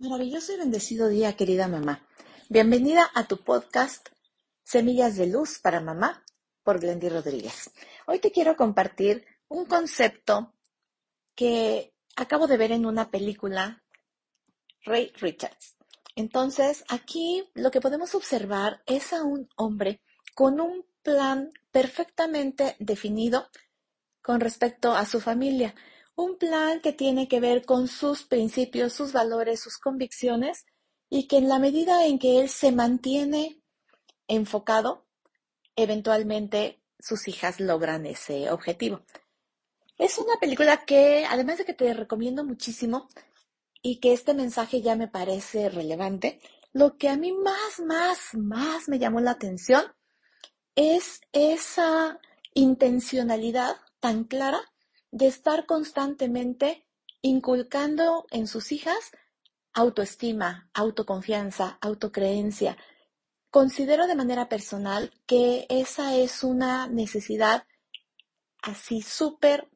Maravilloso y bendecido día, querida mamá. Bienvenida a tu podcast Semillas de Luz para Mamá por Glendy Rodríguez. Hoy te quiero compartir un concepto que acabo de ver en una película, Ray Richards. Entonces, aquí lo que podemos observar es a un hombre con un plan perfectamente definido con respecto a su familia. Un plan que tiene que ver con sus principios, sus valores, sus convicciones y que en la medida en que él se mantiene enfocado, eventualmente sus hijas logran ese objetivo. Es una película que, además de que te recomiendo muchísimo y que este mensaje ya me parece relevante, lo que a mí más, más, más me llamó la atención es esa intencionalidad tan clara de estar constantemente inculcando en sus hijas autoestima, autoconfianza, autocreencia. Considero de manera personal que esa es una necesidad así súper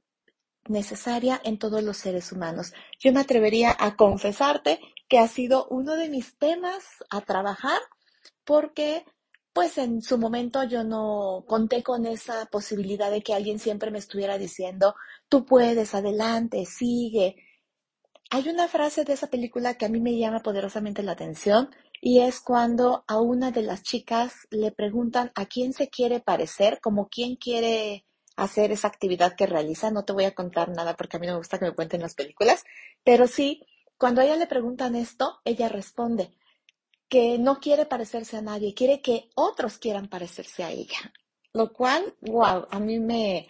necesaria en todos los seres humanos. Yo me atrevería a confesarte que ha sido uno de mis temas a trabajar porque pues en su momento yo no conté con esa posibilidad de que alguien siempre me estuviera diciendo, tú puedes, adelante, sigue. Hay una frase de esa película que a mí me llama poderosamente la atención y es cuando a una de las chicas le preguntan a quién se quiere parecer, como quién quiere hacer esa actividad que realiza. No te voy a contar nada porque a mí no me gusta que me cuenten las películas, pero sí, cuando a ella le preguntan esto, ella responde, que no quiere parecerse a nadie, quiere que otros quieran parecerse a ella. Lo cual, wow, a mí me,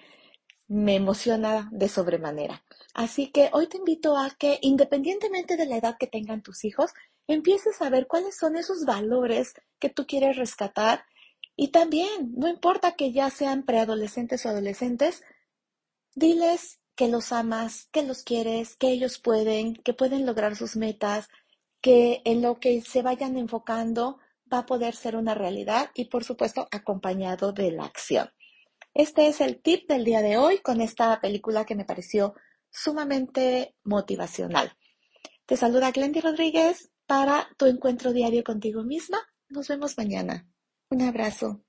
me emociona de sobremanera. Así que hoy te invito a que, independientemente de la edad que tengan tus hijos, empieces a ver cuáles son esos valores que tú quieres rescatar. Y también, no importa que ya sean preadolescentes o adolescentes, diles que los amas, que los quieres, que ellos pueden, que pueden lograr sus metas, que en lo que se vayan enfocando va a poder ser una realidad y por supuesto acompañado de la acción. Este es el tip del día de hoy con esta película que me pareció sumamente motivacional. Te saluda Glendy Rodríguez para tu encuentro diario contigo misma. Nos vemos mañana. Un abrazo.